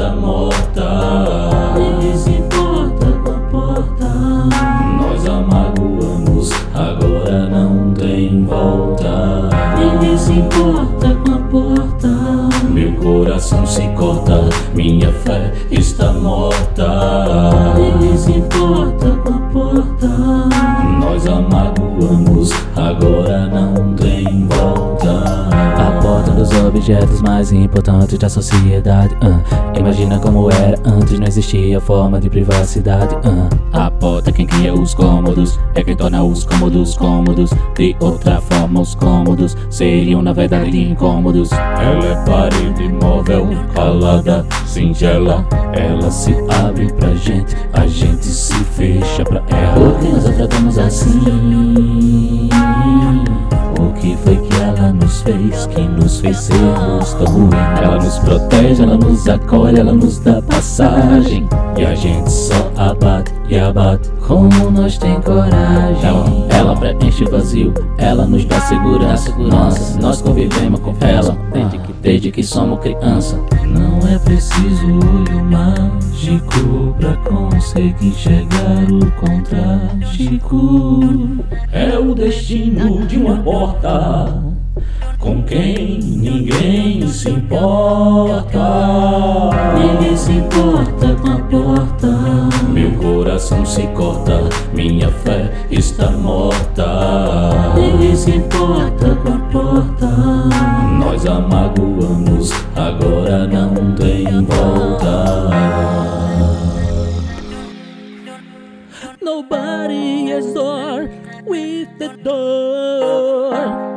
está morta. Ninguém se importa com a porta. Nós amagoamos, agora não tem volta. Ninguém se importa com a porta. Meu coração se corta, minha fé está morta. Ninguém se importa com a porta. Nós amagoamos, agora não tem objetos mais importantes da sociedade. ah. Imagina como era antes, não existia forma de privacidade. ah. A porta quem cria os cômodos é quem torna os cômodos cômodos. De outra forma, os cômodos seriam na verdade incômodos. Ela é parede móvel, calada, singela. Ela se abre pra gente sermos tão ruins? Ela nos protege, ela nos acolhe, ela nos dá passagem. E a gente só abate e abate. Como nós tem coragem? Ela, ela preenche o vazio, ela nos dá segurança. Nossa, nós convivemos com ela desde que, desde que somos criança. Não é preciso olho mágico pra conseguir enxergar o contraste. É o destino de uma porta com quem se importa. Ninguém se importa com a porta. Meu coração se corta, minha fé está morta. Ninguém se importa com a porta. Nós amagoamos, agora não tem volta. Nobody is door with the door.